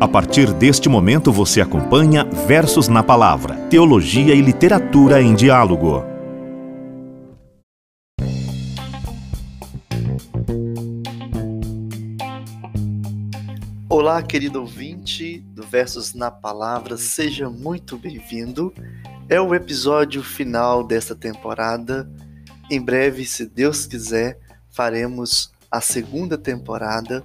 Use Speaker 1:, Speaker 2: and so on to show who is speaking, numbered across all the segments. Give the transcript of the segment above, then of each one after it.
Speaker 1: A partir deste momento você acompanha Versos na Palavra, Teologia e Literatura em Diálogo.
Speaker 2: Olá, querido ouvinte do Versos na Palavra, seja muito bem-vindo. É o episódio final desta temporada. Em breve, se Deus quiser, faremos a segunda temporada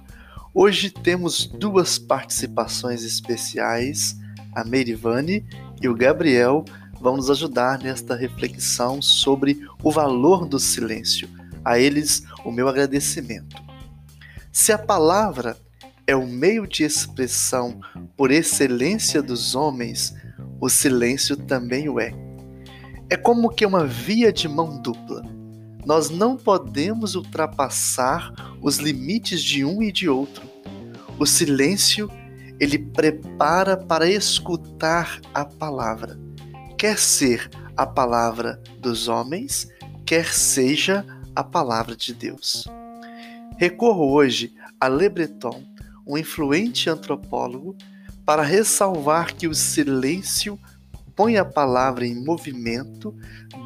Speaker 2: Hoje temos duas participações especiais, a Merivane e o Gabriel vão nos ajudar nesta reflexão sobre o valor do silêncio. A eles, o meu agradecimento. Se a palavra é o meio de expressão por excelência dos homens, o silêncio também o é. É como que uma via de mão dupla. Nós não podemos ultrapassar os limites de um e de outro. O silêncio, ele prepara para escutar a palavra. Quer ser a palavra dos homens, quer seja a palavra de Deus. Recorro hoje a Le Breton, um influente antropólogo, para ressalvar que o silêncio põe a palavra em movimento,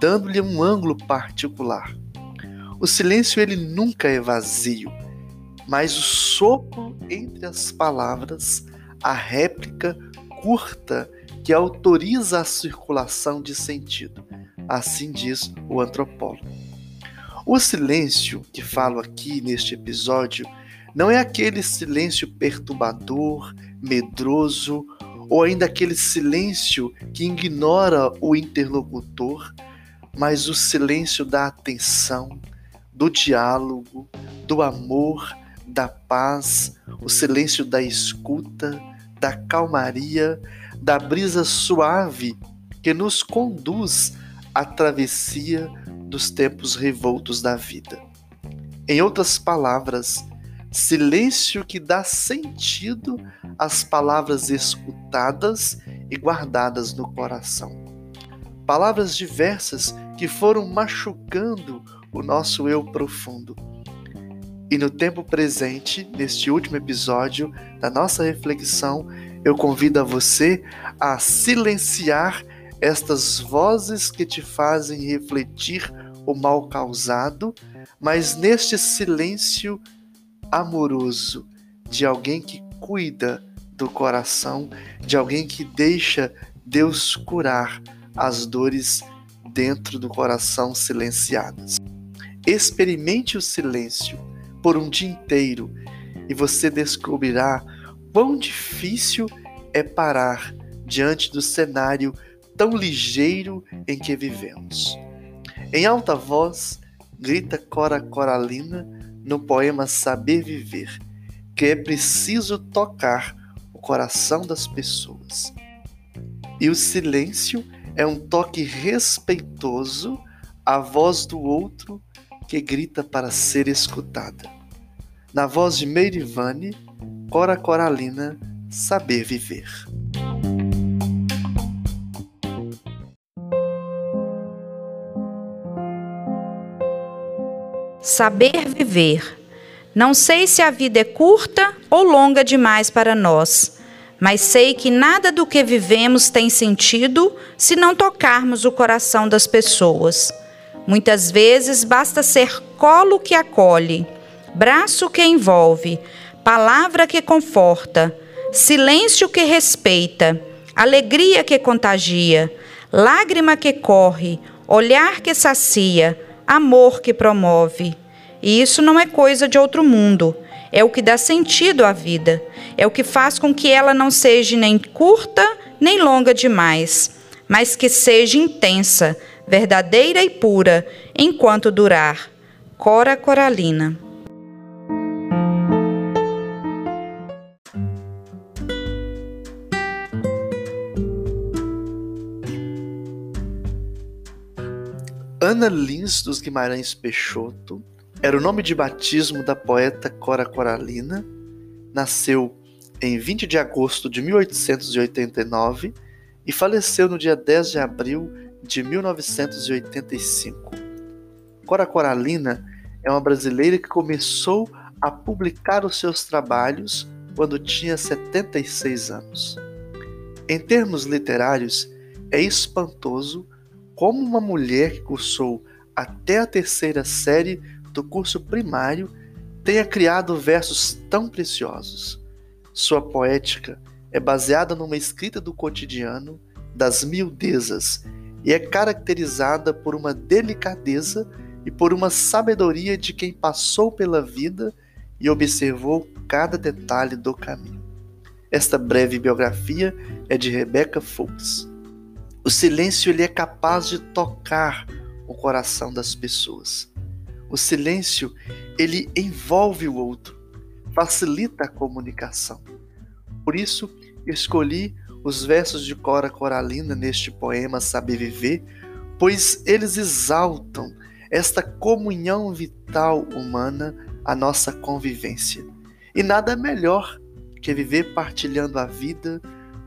Speaker 2: dando-lhe um ângulo particular. O silêncio ele nunca é vazio, mas o sopro entre as palavras, a réplica curta que autoriza a circulação de sentido. Assim diz o antropólogo. O silêncio que falo aqui neste episódio não é aquele silêncio perturbador, medroso, ou ainda aquele silêncio que ignora o interlocutor, mas o silêncio da atenção, do diálogo, do amor, da paz, o silêncio da escuta, da calmaria, da brisa suave que nos conduz à travessia dos tempos revoltos da vida. Em outras palavras, silêncio que dá sentido às palavras escutadas e guardadas no coração. Palavras diversas que foram machucando o nosso eu profundo. E no tempo presente, neste último episódio da nossa reflexão, eu convido a você a silenciar estas vozes que te fazem refletir o mal causado, mas neste silêncio amoroso de alguém que cuida do coração, de alguém que deixa Deus curar as dores dentro do coração silenciadas. Experimente o silêncio por um dia inteiro e você descobrirá quão difícil é parar diante do cenário tão ligeiro em que vivemos. Em alta voz, grita Cora Coralina no poema Saber Viver, que é preciso tocar o coração das pessoas. E o silêncio é um toque respeitoso à voz do outro que grita para ser escutada. Na voz de Meirivane, Cora Coralina, Saber Viver.
Speaker 3: Saber viver. Não sei se a vida é curta ou longa demais para nós, mas sei que nada do que vivemos tem sentido se não tocarmos o coração das pessoas. Muitas vezes basta ser colo que acolhe, braço que envolve, palavra que conforta, silêncio que respeita, alegria que contagia, lágrima que corre, olhar que sacia, amor que promove. E isso não é coisa de outro mundo. É o que dá sentido à vida. É o que faz com que ela não seja nem curta nem longa demais, mas que seja intensa, verdadeira e pura, enquanto durar. Cora Coralina.
Speaker 2: Ana Lins dos Guimarães Peixoto era o nome de batismo da poeta Cora Coralina. Nasceu em 20 de agosto de 1889 e faleceu no dia 10 de abril de 1985. Cora Coralina é uma brasileira que começou a publicar os seus trabalhos quando tinha 76 anos. Em termos literários, é espantoso como uma mulher que cursou até a terceira série do curso primário tenha criado versos tão preciosos. Sua poética é baseada numa escrita do cotidiano, das miudezas, e é caracterizada por uma delicadeza e por uma sabedoria de quem passou pela vida e observou cada detalhe do caminho. Esta breve biografia é de Rebecca Fox. O silêncio ele é capaz de tocar o coração das pessoas. O silêncio ele envolve o outro, facilita a comunicação. Por isso, escolhi os versos de Cora Coralina neste poema Saber Viver, pois eles exaltam esta comunhão vital humana, a nossa convivência. E nada melhor que viver partilhando a vida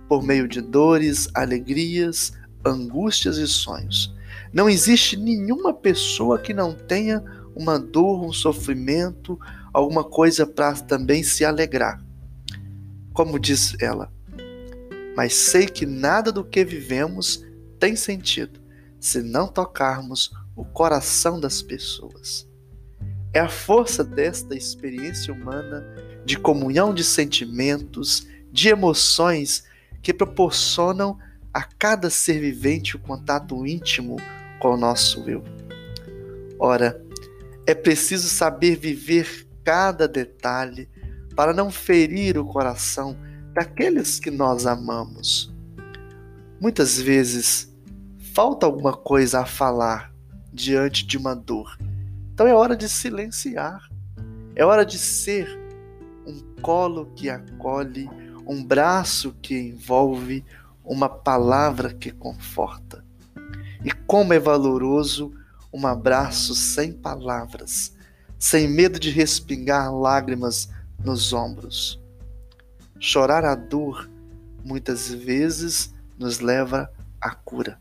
Speaker 2: por meio de dores, alegrias, angústias e sonhos. Não existe nenhuma pessoa que não tenha uma dor, um sofrimento, alguma coisa para também se alegrar. Como diz ela, mas sei que nada do que vivemos tem sentido se não tocarmos o coração das pessoas. É a força desta experiência humana de comunhão de sentimentos, de emoções que proporcionam a cada ser vivente o contato íntimo com o nosso eu. Ora, é preciso saber viver cada detalhe para não ferir o coração daqueles que nós amamos. Muitas vezes falta alguma coisa a falar diante de uma dor. Então é hora de silenciar. É hora de ser um colo que acolhe, um braço que envolve, uma palavra que conforta. E como é valoroso um abraço sem palavras, sem medo de respingar lágrimas nos ombros. Chorar a dor muitas vezes nos leva à cura.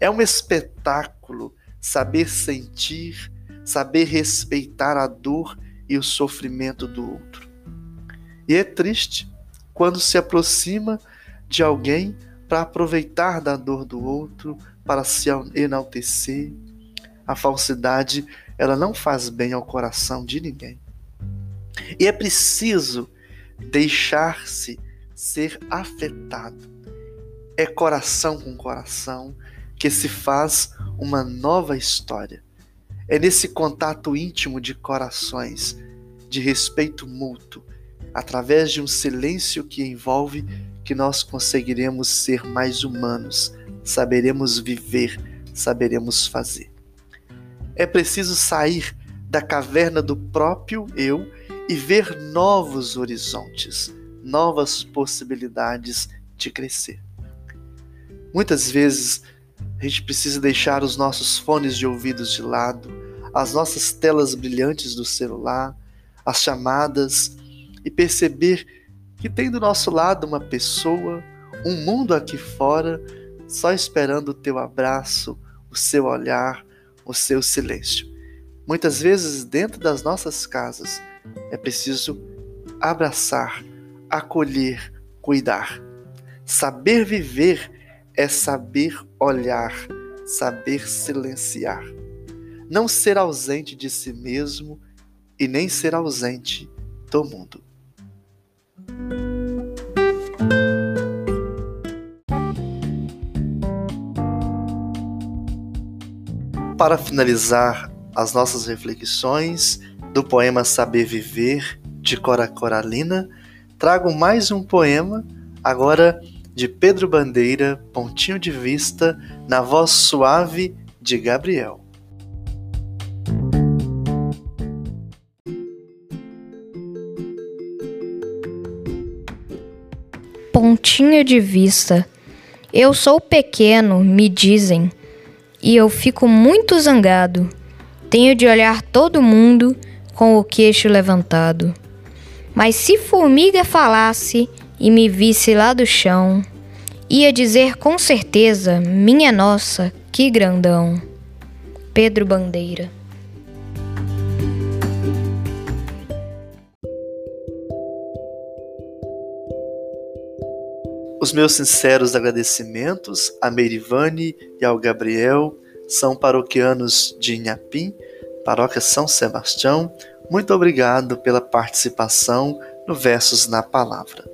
Speaker 2: É um espetáculo saber sentir, saber respeitar a dor e o sofrimento do outro. E é triste quando se aproxima de alguém para aproveitar da dor do outro, para se enaltecer. A falsidade, ela não faz bem ao coração de ninguém. E é preciso deixar-se ser afetado. É coração com coração que se faz uma nova história. É nesse contato íntimo de corações, de respeito mútuo, através de um silêncio que envolve, que nós conseguiremos ser mais humanos, saberemos viver, saberemos fazer. É preciso sair da caverna do próprio eu e ver novos horizontes, novas possibilidades de crescer. Muitas vezes a gente precisa deixar os nossos fones de ouvidos de lado, as nossas telas brilhantes do celular, as chamadas e perceber que tem do nosso lado uma pessoa, um mundo aqui fora, só esperando o teu abraço, o seu olhar, o seu silêncio. Muitas vezes, dentro das nossas casas, é preciso abraçar, acolher, cuidar. Saber viver é saber olhar, saber silenciar. Não ser ausente de si mesmo e nem ser ausente do mundo. Para finalizar as nossas reflexões, do poema Saber Viver, de Cora Coralina, trago mais um poema, agora de Pedro Bandeira, Pontinho de Vista, na voz suave de Gabriel.
Speaker 4: Pontinho de vista. Eu sou pequeno, me dizem, e eu fico muito zangado. Tenho de olhar todo mundo com o queixo levantado. Mas se formiga falasse e me visse lá do chão, ia dizer com certeza: Minha nossa, que grandão. Pedro Bandeira.
Speaker 2: Os meus sinceros agradecimentos a Meirivane e ao Gabriel, são paroquianos de Inhapim, paróquia São Sebastião. Muito obrigado pela participação no Versos na Palavra.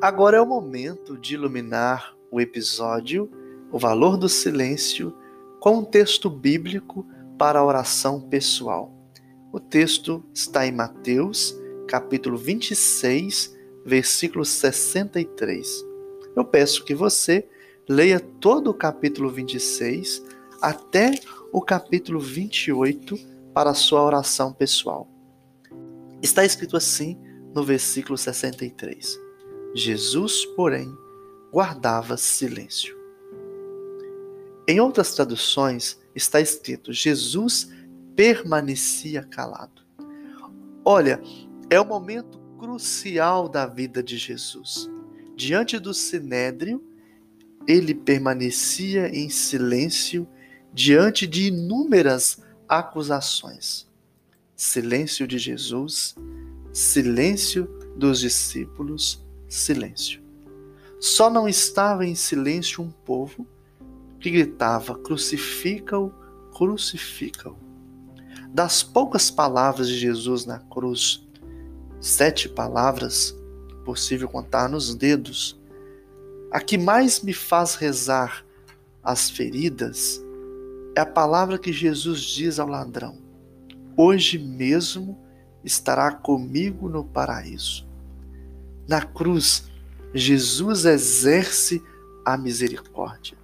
Speaker 2: Agora é o momento de iluminar o episódio O Valor do Silêncio com um texto bíblico para a oração pessoal. O texto está em Mateus, capítulo 26, versículo 63. Eu peço que você leia todo o capítulo 26 até o capítulo 28 para a sua oração pessoal. Está escrito assim no versículo 63. Jesus, porém, guardava silêncio. Em outras traduções está escrito: Jesus permanecia calado. Olha, é o momento crucial da vida de Jesus. Diante do sinédrio, ele permanecia em silêncio diante de inúmeras acusações. Silêncio de Jesus, silêncio dos discípulos, silêncio. Só não estava em silêncio um povo que gritava: Crucifica-o, crucifica-o. Das poucas palavras de Jesus na cruz, sete palavras, possível contar nos dedos, a que mais me faz rezar as feridas é a palavra que Jesus diz ao ladrão: Hoje mesmo estará comigo no paraíso. Na cruz, Jesus exerce a misericórdia.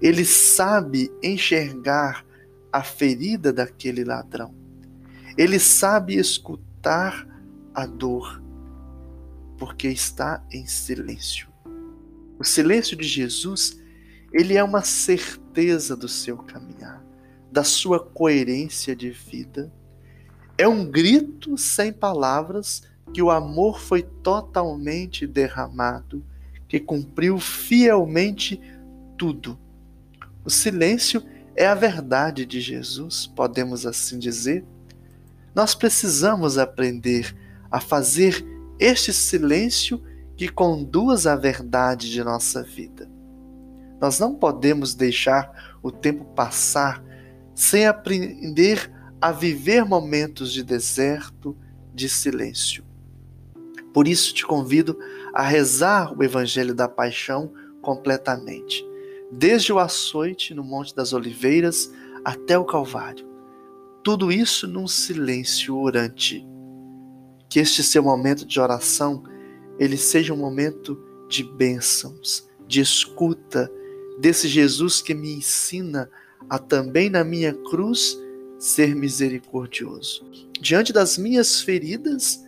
Speaker 2: Ele sabe enxergar a ferida daquele ladrão. Ele sabe escutar a dor, porque está em silêncio. O silêncio de Jesus, ele é uma certeza do seu caminhar, da sua coerência de vida. É um grito sem palavras que o amor foi totalmente derramado, que cumpriu fielmente tudo. O silêncio é a verdade de Jesus, podemos assim dizer. Nós precisamos aprender a fazer este silêncio que conduz à verdade de nossa vida. Nós não podemos deixar o tempo passar sem aprender a viver momentos de deserto, de silêncio. Por isso te convido a rezar o Evangelho da Paixão completamente, desde o açoite no Monte das Oliveiras até o Calvário. Tudo isso num silêncio orante. Que este seu momento de oração ele seja um momento de bênçãos, de escuta desse Jesus que me ensina a também na minha cruz ser misericordioso. Diante das minhas feridas,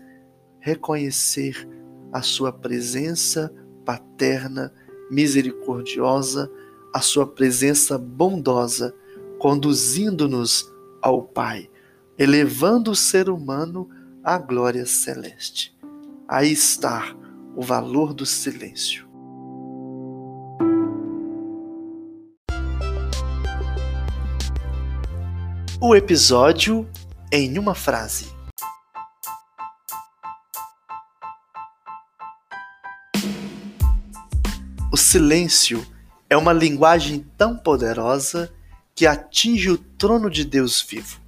Speaker 2: reconhecer a sua presença paterna, misericordiosa, a sua presença bondosa, conduzindo-nos ao Pai, elevando o ser humano à glória celeste. Aí está o valor do silêncio. O episódio em uma frase. O silêncio é uma linguagem tão poderosa que atinge o trono de Deus vivo.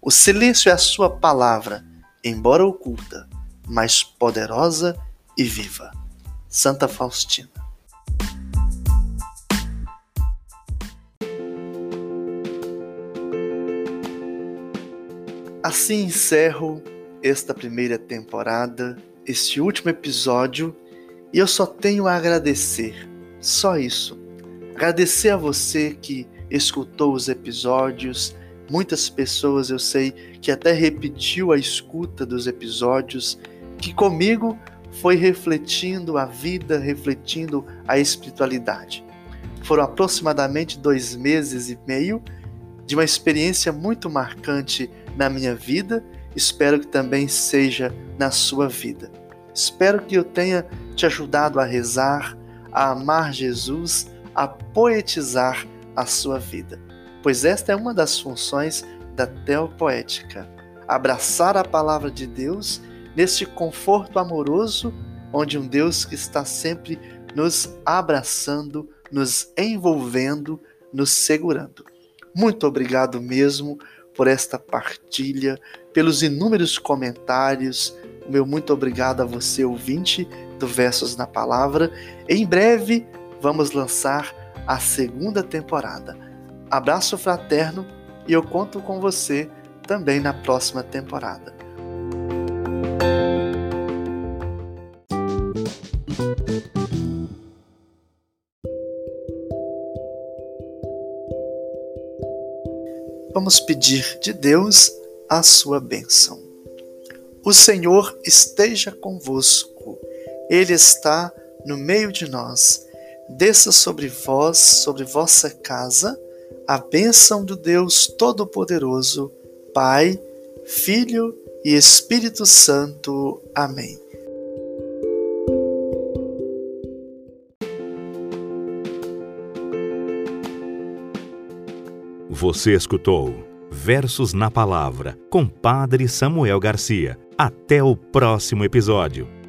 Speaker 2: O silêncio é a sua palavra, embora oculta, mas poderosa e viva. Santa Faustina. Assim encerro esta primeira temporada, este último episódio e eu só tenho a agradecer, só isso. Agradecer a você que escutou os episódios. Muitas pessoas eu sei que até repetiu a escuta dos episódios, que comigo foi refletindo a vida, refletindo a espiritualidade. Foram aproximadamente dois meses e meio de uma experiência muito marcante na minha vida, espero que também seja na sua vida. Espero que eu tenha te ajudado a rezar, a amar Jesus, a poetizar a sua vida, pois esta é uma das funções da Teopoética. Abraçar a palavra de Deus neste conforto amoroso, onde um Deus que está sempre nos abraçando, nos envolvendo, nos segurando. Muito obrigado mesmo por esta partilha, pelos inúmeros comentários. Meu muito obrigado a você, ouvinte do Versos na Palavra. Em breve vamos lançar a segunda temporada. Abraço fraterno e eu conto com você também na próxima temporada. Vamos pedir de Deus a sua bênção. O Senhor esteja convosco, Ele está no meio de nós. Desça sobre vós, sobre vossa casa, a bênção do Deus Todo-Poderoso, Pai, Filho e Espírito Santo. Amém.
Speaker 1: Você escutou Versos na Palavra com Padre Samuel Garcia. Até o próximo episódio.